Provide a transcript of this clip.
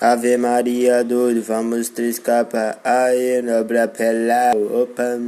Ave Maria, doido, vamos três capas. Aí, nobre pela, opa.